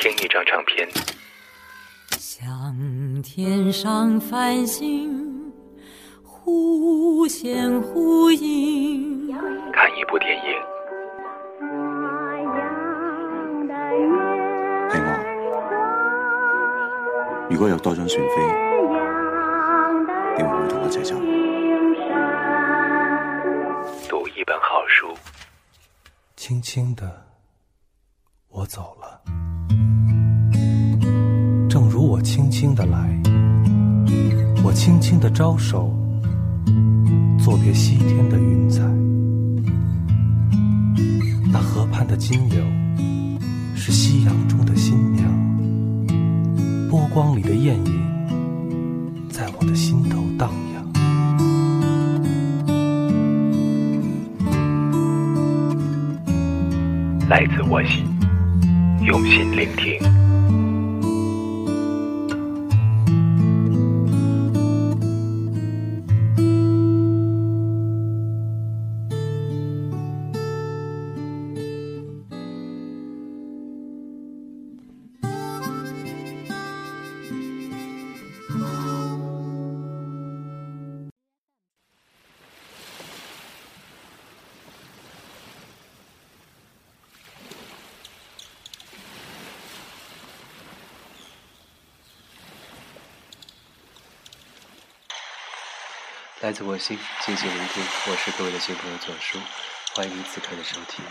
听一张唱片，像天上繁星忽现忽隐，看一部电影，係我。如果有多張船飛，你會唔會同我一齊走？读一本好书，轻轻的，我走了，正如我轻轻的来，我轻轻的招手，作别西天的云彩。那河畔的金柳，是夕阳中的新娘，波光里的艳影，在我的心头荡漾。来自我心，用心聆听。来自我心，静静聆听。我是各位的新朋友左叔，欢迎您此刻的收听。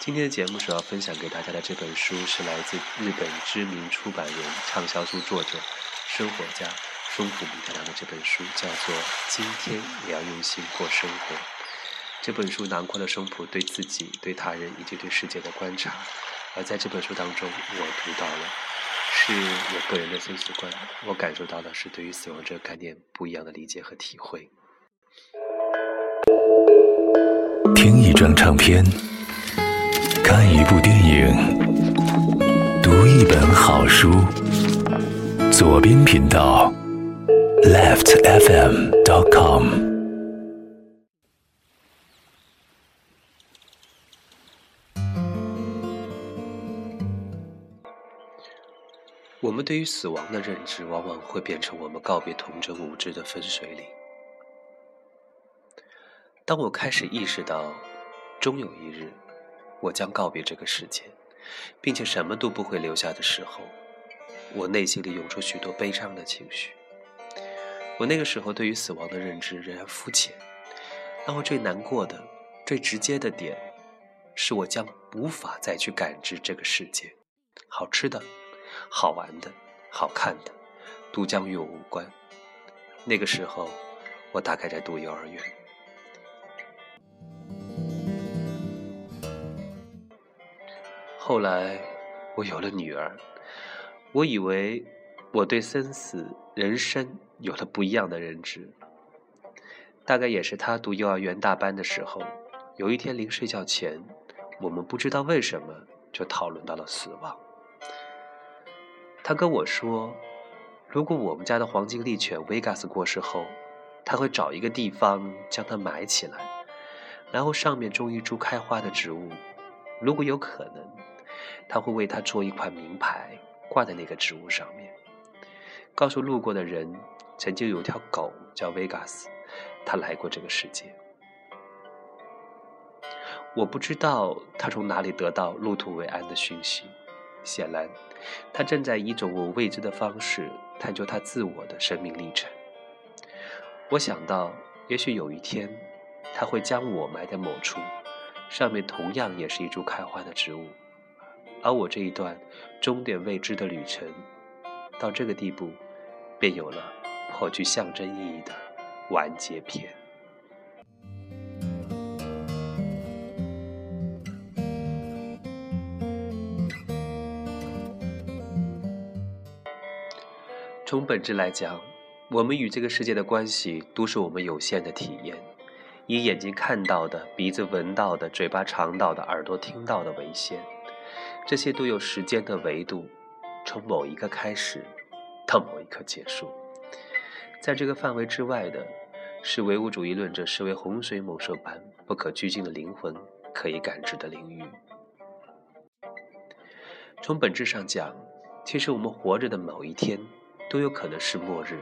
今天的节目主要分享给大家的这本书是来自日本知名出版人、畅销书作者、生活家松浦弥太郎的这本书，叫做《今天也要用心过生活》。这本书囊括了松浦对自己、对他人以及对世界的观察，而在这本书当中，我读到了。是我个人的生死观，我感受到的是对于死亡这个概念不一样的理解和体会。听一张唱片，看一部电影，读一本好书。左边频道，leftfm.com。我们对于死亡的认知，往往会变成我们告别童真无知的分水岭。当我开始意识到，终有一日，我将告别这个世界，并且什么都不会留下的时候，我内心里涌出许多悲伤的情绪。我那个时候对于死亡的认知仍然肤浅，让我最难过的、最直接的点，是我将无法再去感知这个世界，好吃的。好玩的、好看的，都将与我无关。那个时候，我大概在读幼儿园。后来，我有了女儿，我以为我对生死、人生有了不一样的认知。大概也是她读幼儿园大班的时候，有一天临睡觉前，我们不知道为什么就讨论到了死亡。他跟我说，如果我们家的黄金猎犬维加斯过世后，他会找一个地方将它埋起来，然后上面种一株开花的植物。如果有可能，他会为它做一块名牌，挂在那个植物上面，告诉路过的人，曾经有条狗叫维加斯，它来过这个世界。我不知道他从哪里得到入土为安的讯息。显然，他正在以一种我未知的方式探究他自我的生命历程。我想到，也许有一天，他会将我埋在某处，上面同样也是一株开花的植物，而我这一段终点未知的旅程，到这个地步，便有了颇具象征意义的完结篇。从本质来讲，我们与这个世界的关系都是我们有限的体验，以眼睛看到的、鼻子闻到的、嘴巴尝到的、耳朵听到的为限。这些都有时间的维度，从某一个开始到某一刻结束。在这个范围之外的，是唯物主义论者视为洪水猛兽般不可拘禁的灵魂，可以感知的领域。从本质上讲，其实我们活着的某一天都有可能是末日，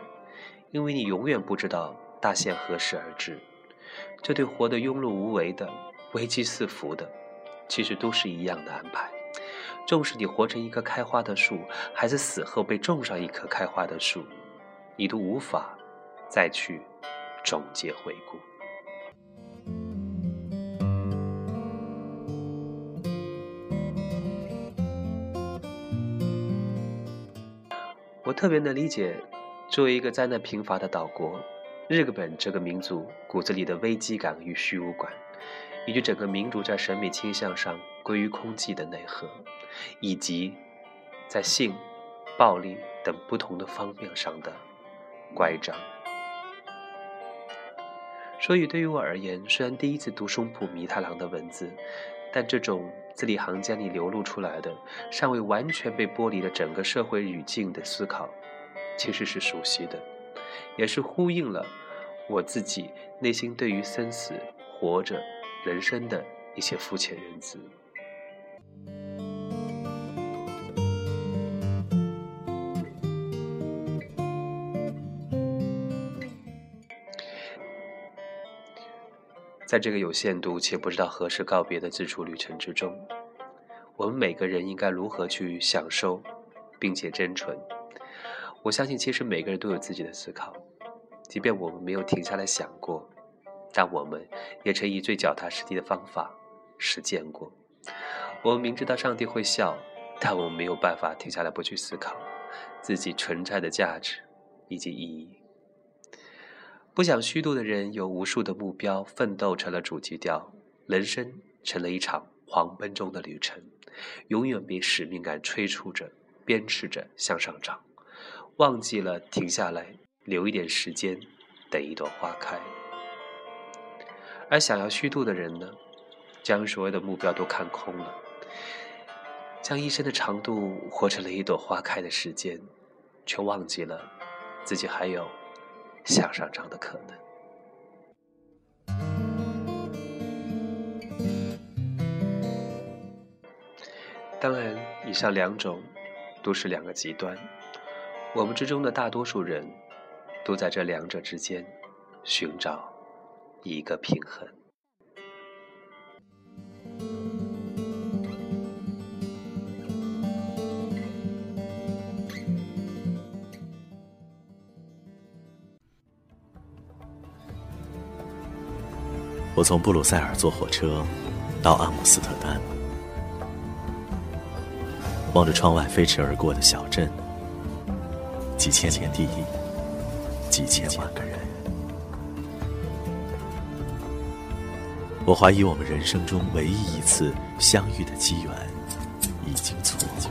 因为你永远不知道大限何时而至。这对活得庸碌无为的、危机四伏的，其实都是一样的安排。纵使你活成一棵开花的树，还是死后被种上一棵开花的树，你都无法再去总结回顾。我特别能理解，作为一个灾难贫乏的岛国，日本这个民族骨子里的危机感与虚无感，以及整个民族在审美倾向上归于空寂的内核，以及在性、暴力等不同的方面上的乖张。所以，对于我而言，虽然第一次读松浦弥太郎的文字，但这种字里行间里流露出来的、尚未完全被剥离的整个社会语境的思考，其实是熟悉的，也是呼应了我自己内心对于生死、活着、人生的一些肤浅认知。在这个有限度且不知道何时告别的自处旅程之中，我们每个人应该如何去享受，并且真纯？我相信，其实每个人都有自己的思考，即便我们没有停下来想过，但我们也曾以最脚踏实地的方法实践过。我们明知道上帝会笑，但我们没有办法停下来不去思考自己存在的价值以及意义。不想虚度的人有无数的目标，奋斗成了主基调，人生成了一场狂奔中的旅程，永远被使命感催促着、鞭笞着向上涨，忘记了停下来，留一点时间，等一朵花开。而想要虚度的人呢，将所有的目标都看空了，将一生的长度活成了一朵花开的时间，却忘记了自己还有。向上涨的可能。当然，以上两种都是两个极端。我们之中的大多数人，都在这两者之间寻找一个平衡。我从布鲁塞尔坐火车到阿姆斯特丹，望着窗外飞驰而过的小镇，几千年地，几千万个人。我怀疑我们人生中唯一一次相遇的机缘已经错过。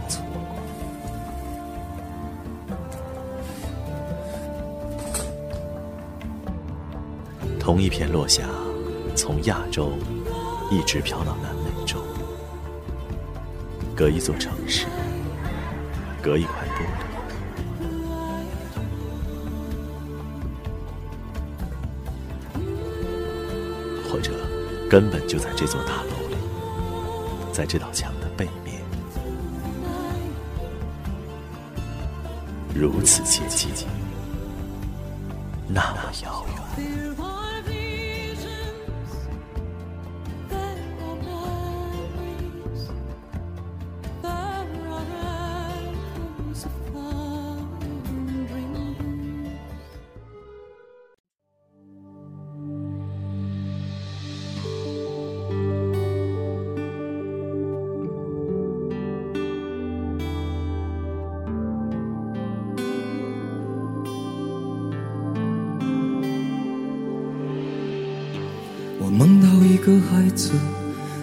同一片落霞。从亚洲一直飘到南美洲，隔一座城市，隔一块玻璃，或者根本就在这座大楼里，在这道墙的背面，如此接近，那么遥远。孩子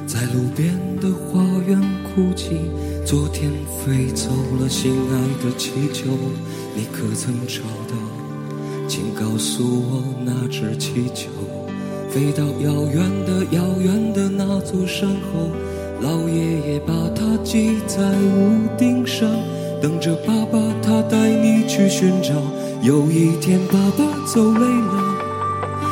在路边的花园哭泣，昨天飞走了心爱的气球，你可曾找到？请告诉我那只气球飞到遥远的遥远的那座山后，老爷爷把它系在屋顶上，等着爸爸他带你去寻找。有一天爸爸走累了。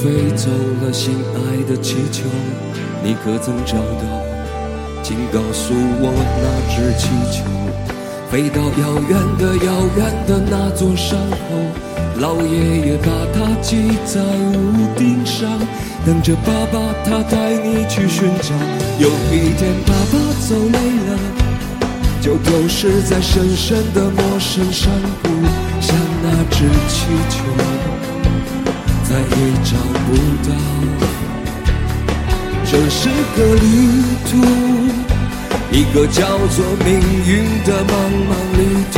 飞走了心爱的气球，你可曾找到？请告诉我那只气球飞到遥远的遥远的那座山后，老爷爷把它系在屋顶上，等着爸爸他带你去寻找。有一天爸爸走累了。就丢失在深深的陌生山谷，像那只气球，再也找不到。这是个旅途，一个叫做命运的茫茫旅途。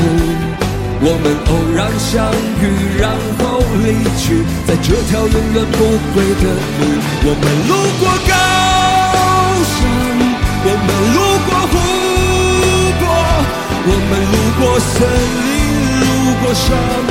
我们偶然相遇，然后离去，在这条永远不归的路。我们路过高山，我们路过湖泊。我们路过森林，路过沙漠，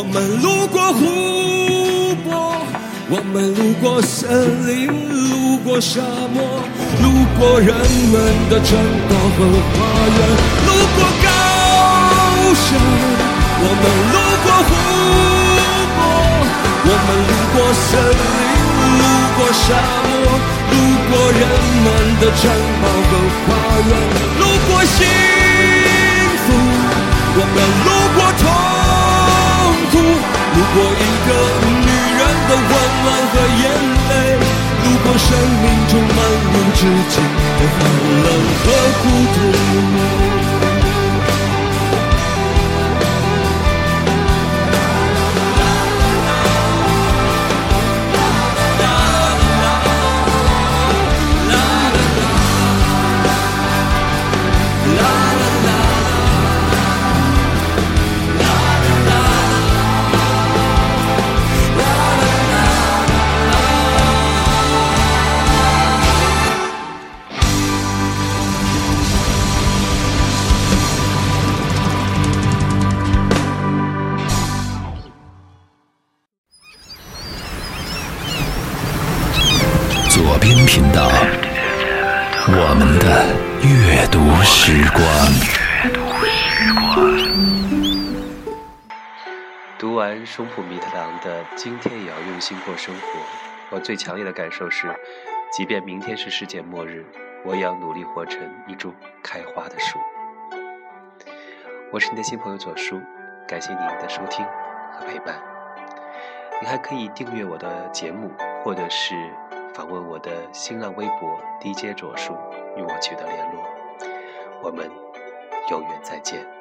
我们路过湖泊，我们路过森林，路过沙漠，路过人们的城堡和花园，路过高山。我们路过湖泊，我们路过森林，路过沙漠，路过人们的城堡和花园，路过幸福。我们路过痛。路过一个女人的温暖和眼泪，路过生命中漫无止境的寒冷和孤独。频道，我们的阅读时光。读完松浦弥太郎的《今天也要用心过生活》，我最强烈的感受是，即便明天是世界末日，我也要努力活成一株开花的树。我是你的新朋友左叔，感谢您的收听和陪伴。你还可以订阅我的节目，或者是访问我的新浪微博 DJ 卓叔，与我取得联络。我们有缘再见。